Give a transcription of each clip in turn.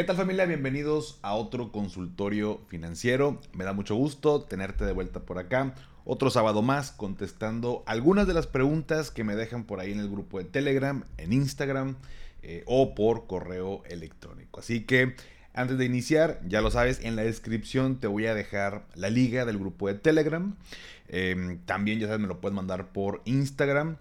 ¿Qué tal familia? Bienvenidos a otro consultorio financiero. Me da mucho gusto tenerte de vuelta por acá. Otro sábado más contestando algunas de las preguntas que me dejan por ahí en el grupo de Telegram, en Instagram eh, o por correo electrónico. Así que antes de iniciar, ya lo sabes, en la descripción te voy a dejar la liga del grupo de Telegram. Em, también ya sabes, me lo puedes mandar por Instagram.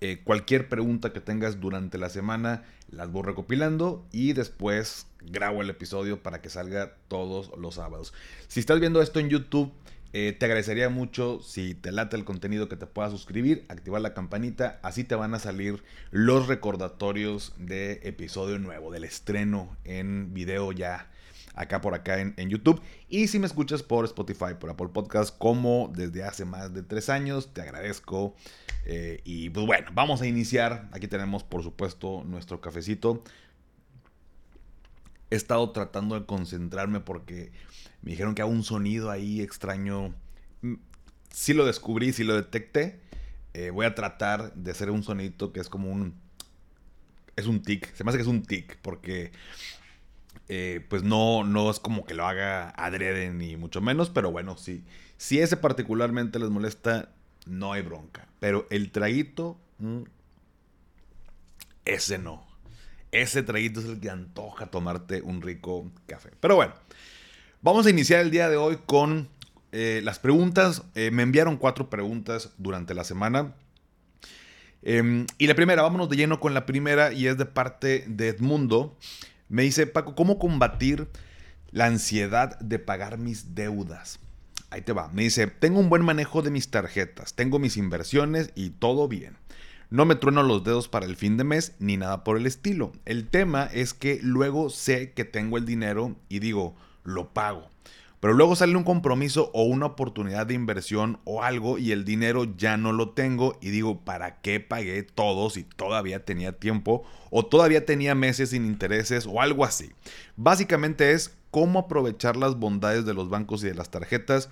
Eh, cualquier pregunta que tengas durante la semana las voy recopilando y después grabo el episodio para que salga todos los sábados. Si estás viendo esto en YouTube, eh, te agradecería mucho si te late el contenido que te puedas suscribir, activar la campanita, así te van a salir los recordatorios de episodio nuevo, del estreno en video ya acá por acá en, YouTube. Y si me escuchas por Spotify, por Apple Podcast, como desde hace más de tres años, te agradezco. Eh, y pues bueno, vamos a iniciar. Aquí tenemos por supuesto nuestro cafecito. He estado tratando de concentrarme porque me dijeron que hago un sonido ahí extraño. Mm, sí lo descubrí, sí lo detecté. Eh, voy a tratar de hacer un sonito que es como un... Es un tic. Se me hace que es un tic porque... Eh, pues no, no es como que lo haga adrede ni mucho menos, pero bueno, sí. Si ese particularmente les molesta, no hay bronca. Pero el traguito, mm, ese no. Ese traguito es el que antoja tomarte un rico café. Pero bueno, Vamos a iniciar el día de hoy con eh, las preguntas. Eh, me enviaron cuatro preguntas durante la semana. Em, y la primera, vámonos de lleno con la primera y es de parte de Edmundo. Me dice, Paco, ¿cómo combatir la ansiedad de pagar mis deudas? Ahí te va. Me dice, tengo un buen manejo de mis tarjetas, tengo mis inversiones y todo bien. No me trueno los dedos para el fin de mes ni nada por el estilo. El tema es que luego sé que tengo el dinero y digo, lo pago. Pero luego sale un compromiso o una oportunidad de inversión o algo y el dinero ya no lo tengo y digo, ¿para qué pagué todo si todavía tenía tiempo o todavía tenía meses sin intereses o algo así? Básicamente es cómo aprovechar las bondades de los bancos y de las tarjetas,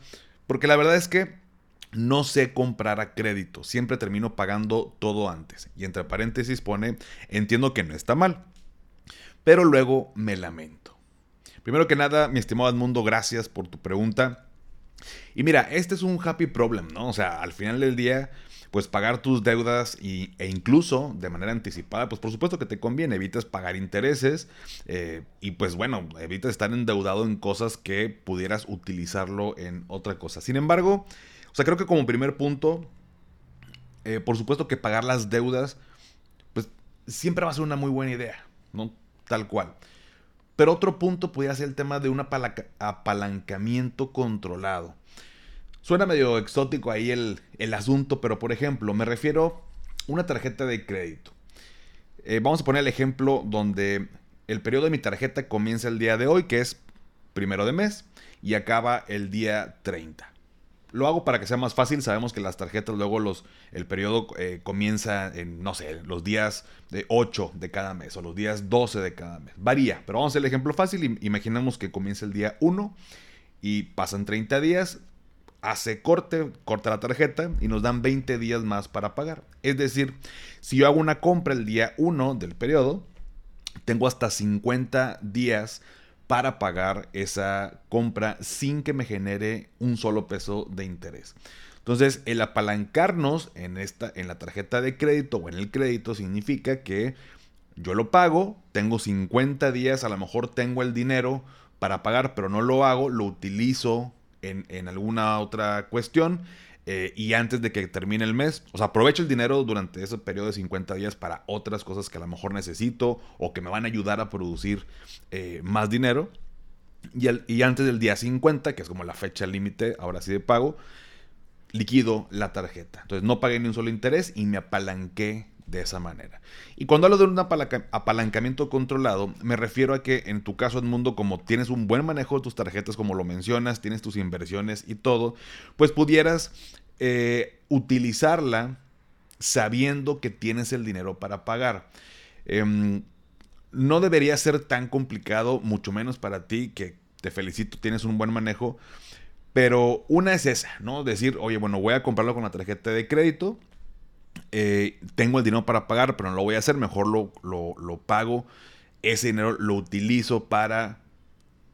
porque la verdad es que no sé comprar a crédito, siempre termino pagando todo antes. Y entre paréntesis pone, entiendo que no está mal, pero luego me lamento. Primero que nada, mi estimado Edmundo, gracias por tu pregunta. Y mira, este es un happy problem, ¿no? O sea, al final del día, pues pagar tus deudas y, e incluso de manera anticipada, pues por supuesto que te conviene, evitas pagar intereses eh, y pues bueno, evitas estar endeudado en cosas que pudieras utilizarlo en otra cosa. Sin embargo, o sea, creo que como primer punto, eh, por supuesto que pagar las deudas, pues siempre va a ser una muy buena idea, ¿no? Tal cual. Pero otro punto podría ser el tema de un apalancamiento controlado. Suena medio exótico ahí el, asunto, pero por ejemplo, me refiero a una tarjeta de crédito. Eh, vamos a poner el ejemplo donde el periodo de mi tarjeta comienza el día de hoy, que es primero de mes, y acaba el día 30. Lo hago para que sea más fácil. Sabemos que las tarjetas luego los, el periodo eh, comienza en, no sé, los días de 8 de cada mes o los días 12 de cada mes. Varía, pero vamos a hacer el ejemplo fácil. Imaginemos que comienza el día 1 y pasan 30 días. Hace corte, corta la tarjeta y nos dan 20 días más para pagar. Es decir, si yo hago una compra el día 1 del periodo, tengo hasta 50 días para pagar esa compra sin que me genere un solo peso de interés. Entonces, el apalancarnos en, esta, en la tarjeta de crédito o en el crédito significa que yo lo pago, tengo 50 días, a lo mejor tengo el dinero para pagar, pero no lo hago, lo utilizo en, en alguna otra cuestión eh, y antes de que termine el mes, o sea, aprovecho el dinero durante ese periodo de 50 días para otras cosas que a lo mejor necesito o que me van a ayudar a producir eh, más dinero. Y, y antes del día 50, que es como la fecha límite, ahora sí de pago, liquido la tarjeta. Entonces no pagué ni un solo interés y me apalanqué de esa manera. Y cuando hablo de un apalancamiento controlado, me refiero a que en tu caso, Edmundo, como tienes un buen manejo de tus tarjetas, como lo mencionas, tienes tus inversiones y todo, pues pudieras eh, utilizarla sabiendo que tienes el dinero para pagar. Em, no debería ser tan complicado, mucho menos para ti, que te felicito, tienes un buen manejo. Pero una es esa, ¿no? Decir, oye, bueno, voy a comprarlo con la tarjeta de crédito eh, tengo el dinero para pagar, pero no lo voy a hacer, mejor lo, lo, pago ese dinero lo utilizo para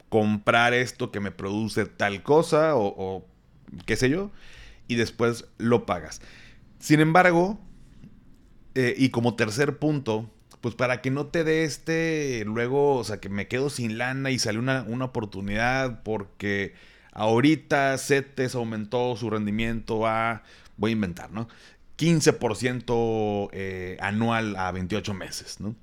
comprar esto que me produce tal cosa o, qué sé yo, y después lo pagas. Sin embargo, eh, y como tercer punto, pues para que no te dé este, luego, o sea, que me quedo sin lana y sale una, una oportunidad porque ahorita CETES aumentó su rendimiento a, voy a inventar, ¿no? 15% eh, anual a 28 meses, ¿no?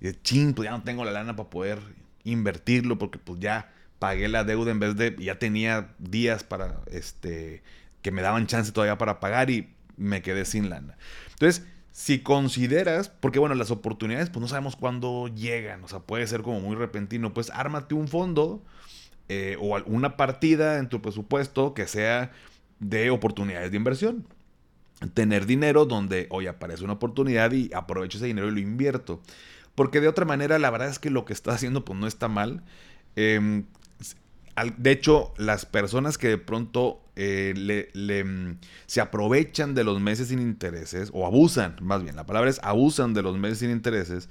Y de ching, pues ya no tengo la lana para poder invertirlo porque pues ya pagué la deuda en vez de, ya tenía días para, este, que me daban chance todavía para pagar y me quedé sin lana. Entonces, si consideras, porque bueno, las oportunidades pues no sabemos cuándo llegan, o sea, puede ser como muy repentino, pues ármate un fondo eh, o una partida en tu presupuesto que sea de oportunidades de inversión tener dinero donde hoy aparece una oportunidad y aprovecho ese dinero y lo invierto. Porque de otra manera, la verdad es que lo que está haciendo pues no está mal. Em, de hecho, las personas que de pronto eh, le, mm, se aprovechan de los meses sin intereses, o abusan, más bien, la palabra es abusan de los meses sin intereses,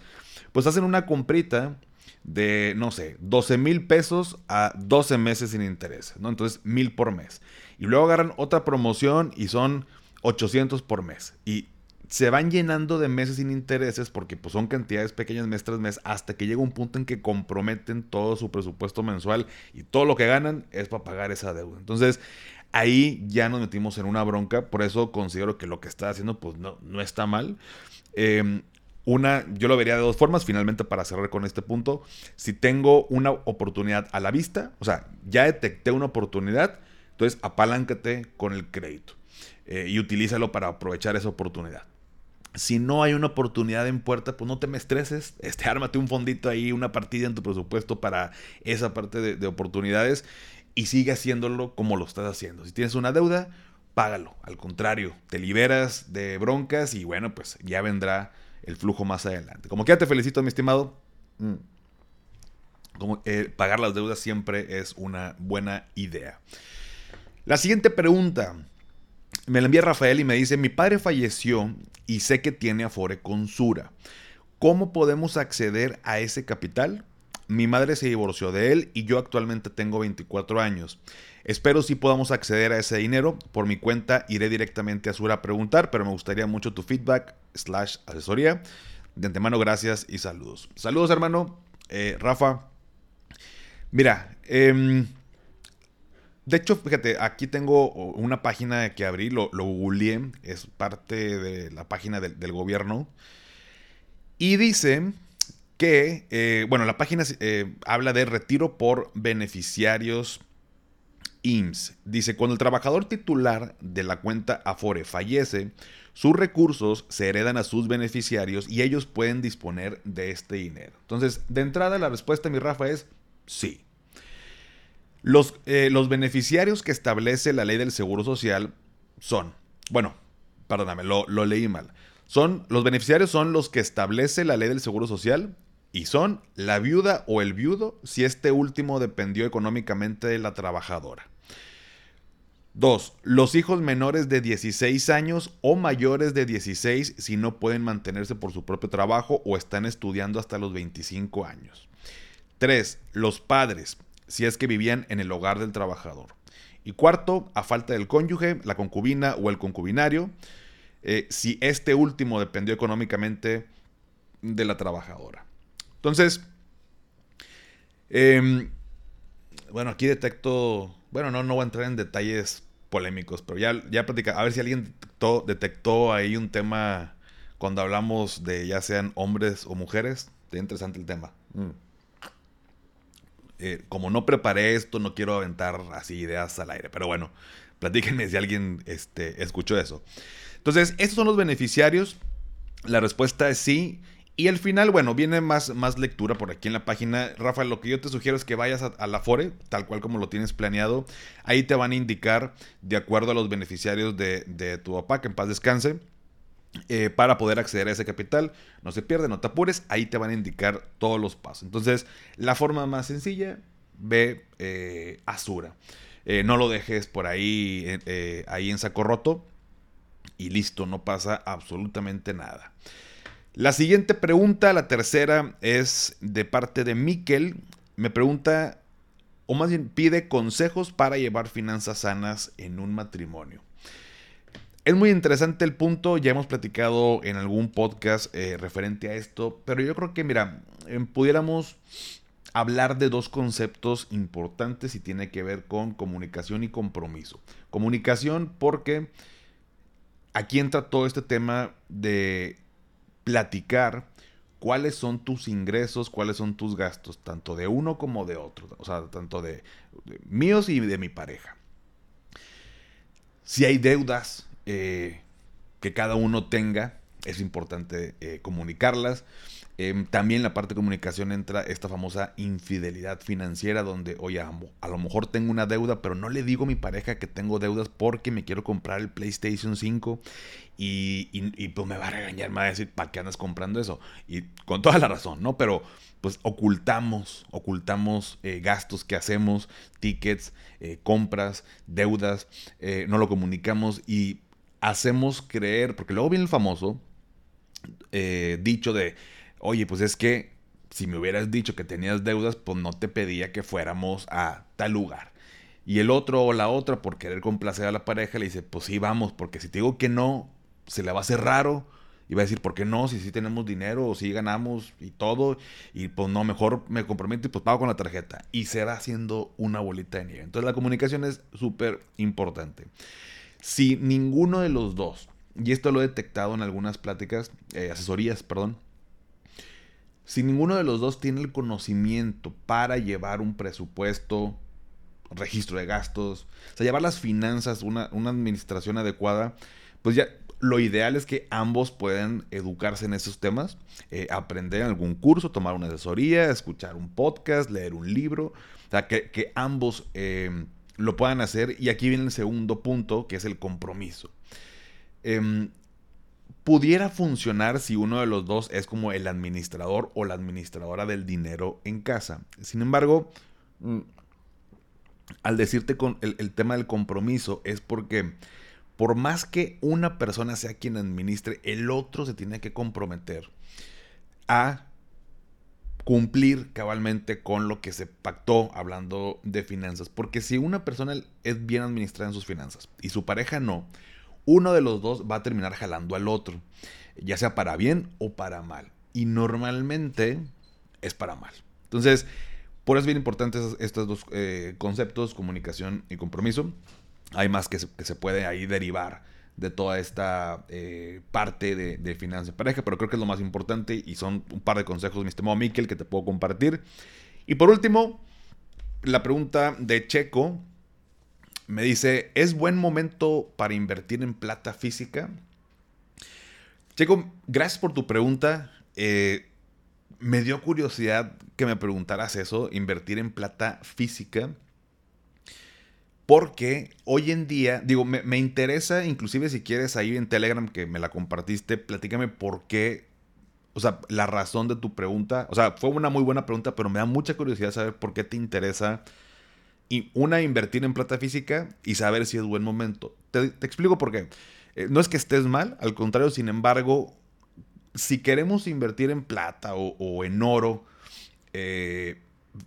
pues hacen una comprita de, no sé, 12 mil pesos a 12 meses sin intereses, ¿no? Entonces, mil por mes. Y luego agarran otra promoción y son 800 por mes. Y se van llenando de meses sin intereses porque pues, son cantidades pequeñas mes tras mes hasta que llega un punto en que comprometen todo su presupuesto mensual y todo lo que ganan es para pagar esa deuda. Entonces ahí ya nos metimos en una bronca, por eso considero que lo que está haciendo pues no, no está mal. Em, una, yo lo vería de dos formas, finalmente para cerrar con este punto. Si tengo una oportunidad a la vista, o sea, ya detecté una oportunidad, entonces apaláncate con el crédito. Eh, y utilízalo para aprovechar esa oportunidad. Si no hay una oportunidad en puerta, pues no te me estreses. Este, ármate un fondito ahí, una partida en tu presupuesto para esa parte de, de oportunidades y sigue haciéndolo como lo estás haciendo. Si tienes una deuda, págalo. Al contrario, te liberas de broncas y bueno, pues ya vendrá el flujo más adelante. Como que ya te felicito, mi estimado. Mm. Como, eh, pagar las deudas siempre es una buena idea. La siguiente pregunta me la envía Rafael y me dice, mi padre falleció y sé que tiene Afore con Sura. ¿Cómo podemos acceder a ese capital? Mi madre se divorció de él y yo actualmente tengo 24 años. Espero si podamos acceder a ese dinero. Por mi cuenta iré directamente a Sura a preguntar, pero me gustaría mucho tu feedback slash asesoría. De antemano, gracias y saludos. Saludos, hermano. Eh, Rafa. Mira, eh, de hecho, fíjate, aquí tengo una página que abrí, lo, lo googleé, es parte de la página del, gobierno. Y dice que, eh, bueno, la página eh, habla de retiro por beneficiarios IMSS. Dice, cuando el trabajador titular de la cuenta Afore fallece, sus recursos se heredan a sus beneficiarios y ellos pueden disponer de este dinero. Entonces, de entrada, la respuesta, mi Rafa, es sí. Los, eh, los beneficiarios que establece la ley del Seguro Social son, bueno, perdóname, lo, lo leí mal. Son, los beneficiarios son los que establece la ley del Seguro Social y son la viuda o el viudo si este último dependió económicamente de la trabajadora. Dos, Los hijos menores de 16 años o mayores de 16 si no pueden mantenerse por su propio trabajo o están estudiando hasta los 25 años. Tres, Los padres, si es que vivían en el hogar del trabajador. Y cuarto, a falta del cónyuge, la concubina o el concubinario, eh, si este último dependió económicamente de la trabajadora. Entonces, em, bueno, aquí detecto, bueno, no, no voy a entrar en detalles polémicos, pero ya, ya a ver si alguien detectó, ahí un tema cuando hablamos de ya sean hombres o mujeres. Está interesante el tema. Mm. Eh, como no preparé esto, no quiero aventar así ideas al aire. Pero bueno, platíquenme si alguien este, escuchó eso. Entonces, estos son los beneficiarios. La respuesta es sí. Y al final, bueno, viene más, más lectura por aquí en la página. Rafael, lo que yo te sugiero es que vayas a, la FORE, tal cual como lo tienes planeado. Ahí te van a indicar, de acuerdo a los beneficiarios de, de tu papá, que en paz descanse, eh, para poder acceder a ese capital. No se pierde, no te apures, ahí te van a indicar todos los pasos. Entonces, la forma más sencilla, ve eh, Asura. Eh, no lo dejes por ahí, ahí en saco roto y listo, no pasa absolutamente nada. La siguiente pregunta, la tercera, es de parte de Miquel. Me pregunta, o más bien pide consejos para llevar finanzas sanas en un matrimonio. Es muy interesante el punto, ya hemos platicado en algún podcast eh, referente a esto, pero yo creo que, mira, em, pudiéramos hablar de dos conceptos importantes y tiene que ver con comunicación y compromiso. Comunicación porque aquí entra todo este tema de platicar cuáles son tus ingresos, cuáles son tus gastos, tanto de uno como de otro, o sea, tanto de, míos y de mi pareja. Si hay deudas eh, que cada uno tenga, es importante eh, comunicarlas. Em, también la parte de comunicación entra esta famosa infidelidad financiera donde, oye, a, lo mejor tengo una deuda, pero no le digo a mi pareja que tengo deudas porque me quiero comprar el PlayStation 5 y, pues me va a regañar, me va a decir, ¿para qué andas comprando eso? Y con toda la razón, ¿no? Pero pues ocultamos, ocultamos eh, gastos que hacemos, tickets, compras, deudas, no lo comunicamos y hacemos creer, porque luego viene el famoso dicho de oye, pues es que si me hubieras dicho que tenías deudas, pues no te pedía que fuéramos a tal lugar. Y el otro o la otra, por querer complacer a la pareja, le dice, pues sí, vamos, porque si te digo que no, se le va a hacer raro. Y va a decir, ¿por qué no? Si sí tenemos dinero o si ganamos y todo. Y pues no, mejor me comprometo y pues pago con la tarjeta. Y se va haciendo una bolita de nieve. Entonces la comunicación es súper importante. Si ninguno de los dos, y esto lo he detectado en algunas pláticas, eh, asesorías, perdón, si ninguno de los dos tiene el conocimiento para llevar un presupuesto, registro de gastos, o sea, llevar las finanzas, una, administración adecuada, pues ya lo ideal es que ambos puedan educarse en esos temas, eh, aprender algún curso, tomar una asesoría, escuchar un podcast, leer un libro, o sea, que, ambos eh, lo puedan hacer. Y aquí viene el segundo punto, que es el compromiso. Em, pudiera funcionar si uno de los dos es como el administrador o la administradora del dinero en casa. Sin embargo, mm, al decirte con el, tema del compromiso es porque por más que una persona sea quien administre, el otro se tiene que comprometer a cumplir cabalmente con lo que se pactó hablando de finanzas. Porque si una persona es bien administrada en sus finanzas y su pareja no, uno de los dos va a terminar jalando al otro, ya sea para bien o para mal. Y normalmente es para mal. Entonces, por eso es bien importantes estos dos eh, conceptos, comunicación y compromiso. Hay más que se, puede ahí derivar de toda esta eh, parte de, de finanzas pareja, pero creo que es lo más importante y son un par de consejos, mi estimado Miquel, que te puedo compartir. Y por último, la pregunta de Checo, me dice, ¿es buen momento para invertir en plata física? Checo, gracias por tu pregunta. Eh, me dio curiosidad que me preguntaras eso, invertir en plata física. Porque hoy en día, digo, me, me, interesa, inclusive si quieres ahí en Telegram que me la compartiste, platícame por qué, o sea, la razón de tu pregunta. O sea, fue una muy buena pregunta, pero me da mucha curiosidad saber por qué te interesa y una, invertir en plata física y saber si es buen momento. Te, explico por qué. Eh, no es que estés mal, al contrario, sin embargo, si queremos invertir en plata o, en oro eh,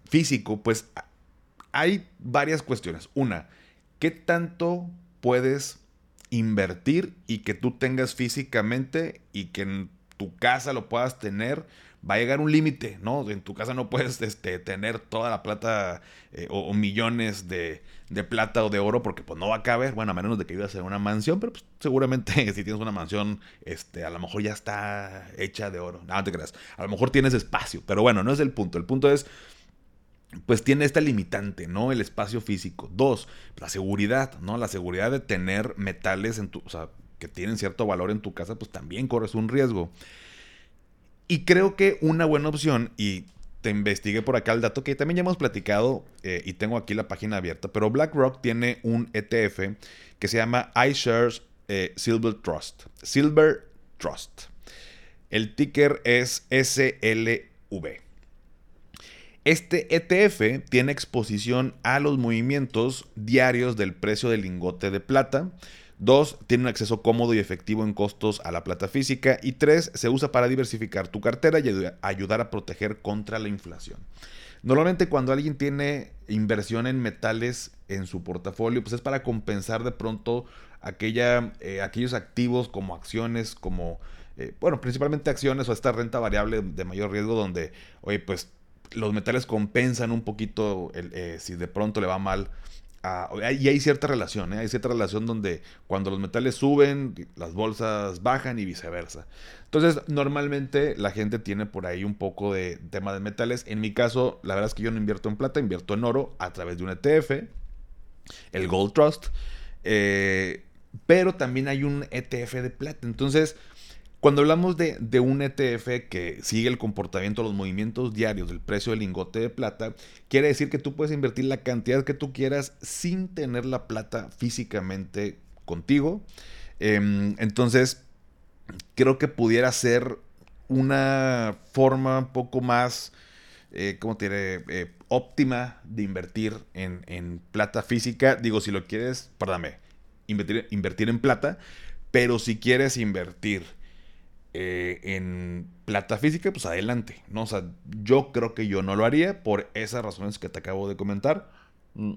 físico, pues hay varias cuestiones. Una, ¿qué tanto puedes invertir y que tú tengas físicamente y que en tu casa lo puedas tener? va a llegar un límite, ¿no? En tu casa no puedes este, tener toda la plata eh, o, millones de, plata o de oro porque pues no va a caber, bueno, a menos de que vivas en una mansión, pero pues, seguramente si tienes una mansión, este, a lo mejor ya está hecha de oro, no, te creas, a lo mejor tienes espacio, pero bueno, no es el punto, el punto es pues tiene esta limitante, ¿no? El espacio físico. Dos, la seguridad, ¿no? La seguridad de tener metales en tu, o sea, que tienen cierto valor en tu casa, pues también corres un riesgo. Y creo que una buena opción, y te investigué por acá el dato que también ya hemos platicado eh, y tengo aquí la página abierta, pero BlackRock tiene un ETF que se llama iShares eh, Silver Trust. Silver Trust. El ticker es SLV. Este ETF tiene exposición a los movimientos diarios del precio del lingote de plata Dos, tiene un acceso cómodo y efectivo en costos a la plata física. Y tres, se usa para diversificar tu cartera y ayudar a proteger contra la inflación. Normalmente cuando alguien tiene inversión en metales en su portafolio, pues es para compensar de pronto aquella, eh, aquellos activos como acciones, como, eh, bueno, principalmente acciones o esta renta variable de mayor riesgo donde, oye, pues los metales compensan un poquito eh, si de pronto le va mal y hay cierta relación, ¿eh? hay cierta relación donde cuando los metales suben, las bolsas bajan y viceversa. Entonces, normalmente la gente tiene por ahí un poco de tema de metales. En mi caso, la verdad es que yo no invierto en plata, invierto en oro a través de un ETF, el Gold Trust. Eh, pero también hay un ETF de plata. Entonces, cuando hablamos de, un ETF que sigue el comportamiento, los movimientos diarios del precio del lingote de plata, quiere decir que tú puedes invertir la cantidad que tú quieras sin tener la plata físicamente contigo. Em, entonces, creo que pudiera ser una forma un poco más, eh, ¿cómo te diré? Eh, óptima de invertir en, plata física. Digo, si lo quieres, perdóname, invertir, invertir en plata, pero si quieres invertir eh, en plata física, pues adelante, ¿no? O sea, yo creo que yo no lo haría por esas razones que te acabo de comentar. Mm,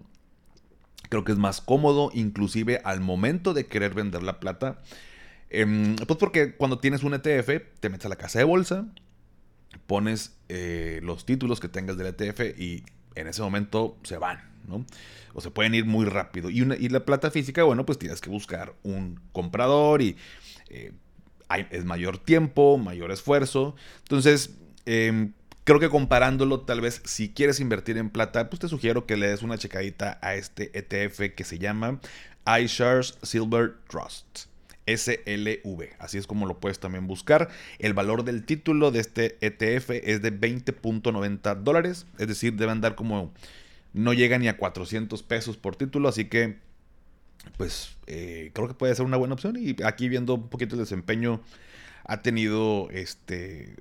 creo que es más cómodo, inclusive al momento de querer vender la plata. Em, pues porque cuando tienes un ETF, te metes a la casa de bolsa, pones eh, los títulos que tengas del ETF y en ese momento se van, ¿no? O se pueden ir muy rápido. Y, y la plata física, bueno, pues tienes que buscar un comprador y eh, es mayor tiempo, mayor esfuerzo. Entonces, em, creo que comparándolo, tal vez si quieres invertir en plata, pues te sugiero que le des una checadita a este ETF que se llama iShares Silver Trust. SLV, así es como lo puedes también buscar. El valor del título de este ETF es de 20.90 dólares, es decir, deben dar como, no llega ni a 400 pesos por título, así que pues eh, creo que puede ser una buena opción. Y aquí viendo un poquito el desempeño, ha tenido este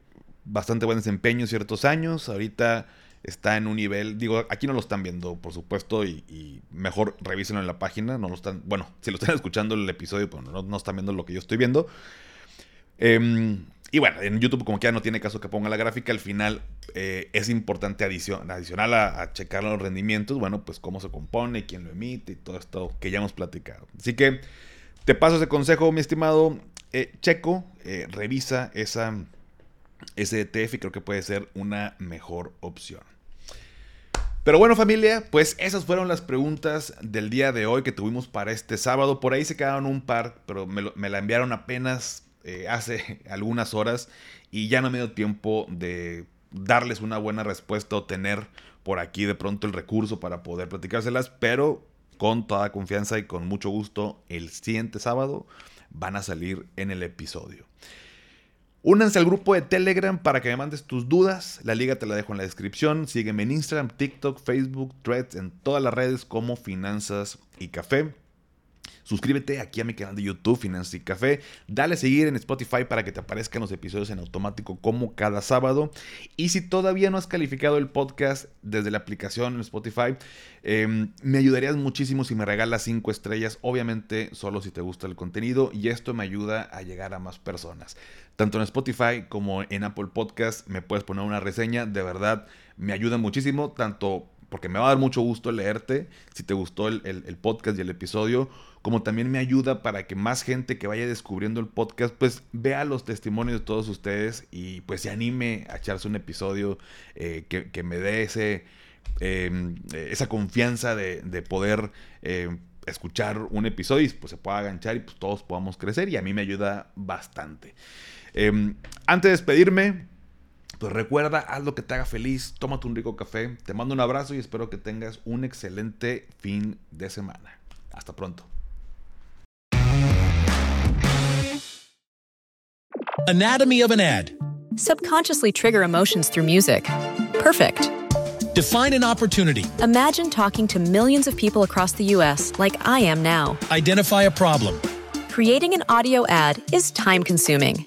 bastante buen desempeño ciertos años. Ahorita está en un nivel, digo, aquí no lo están viendo, por supuesto, y, mejor revísenlo en la página. No lo están, bueno, si lo están escuchando el episodio, pues no, no están viendo lo que yo estoy viendo. Eh, y bueno, en YouTube como que ya no tiene caso que ponga la gráfica, al final eh, es importante adicional a, checar los rendimientos, bueno, pues cómo se compone, quién lo emite y todo esto que ya hemos platicado. Así que te paso ese consejo, mi estimado eh, Checo, eh, revisa esa, ese ETF y creo que puede ser una mejor opción. Pero bueno familia, pues esas fueron las preguntas del día de hoy que tuvimos para este sábado. Por ahí se quedaron un par, pero me la enviaron apenas eh, hace algunas horas y ya no me dio tiempo de darles una buena respuesta o tener por aquí de pronto el recurso para poder platicárselas, pero con toda confianza y con mucho gusto el siguiente sábado van a salir en el episodio. Únanse al grupo de Telegram para que me mandes tus dudas. La liga te la dejo en la descripción. Sígueme en Instagram, TikTok, Facebook, Threads, en todas las redes como Finanzas y Café. Suscríbete aquí a mi canal de YouTube, Finanzas y Café. Dale a seguir en Spotify para que te aparezcan los episodios en automático como cada sábado. Y si todavía no has calificado el podcast desde la aplicación en Spotify, em, me ayudarías muchísimo si me regalas 5 estrellas. Obviamente, solo si te gusta el contenido. Y esto me ayuda a llegar a más personas. Tanto en Spotify como en Apple Podcast me puedes poner una reseña. De verdad, me ayuda muchísimo. Tanto porque me va a dar mucho gusto leerte si te gustó el, podcast y el episodio, como también me ayuda para que más gente que vaya descubriendo el podcast, pues vea los testimonios de todos ustedes y pues se anime a echarse un episodio eh, que, me dé ese, em, esa confianza de, poder em, escuchar un episodio y pues se pueda aganchar y pues todos podamos crecer y a mí me ayuda bastante. Em, antes de despedirme, pues recuerda, haz lo que te haga feliz, tómate un rico café, te mando un abrazo y espero que tengas un excelente fin de semana. Hasta pronto. Anatomy of an ad. Subconsciously trigger emotions through music. Perfect. Define an opportunity. Imagine talking to millions of people across the U.S. like I am now. Identify a problem. Creating an audio ad is time consuming.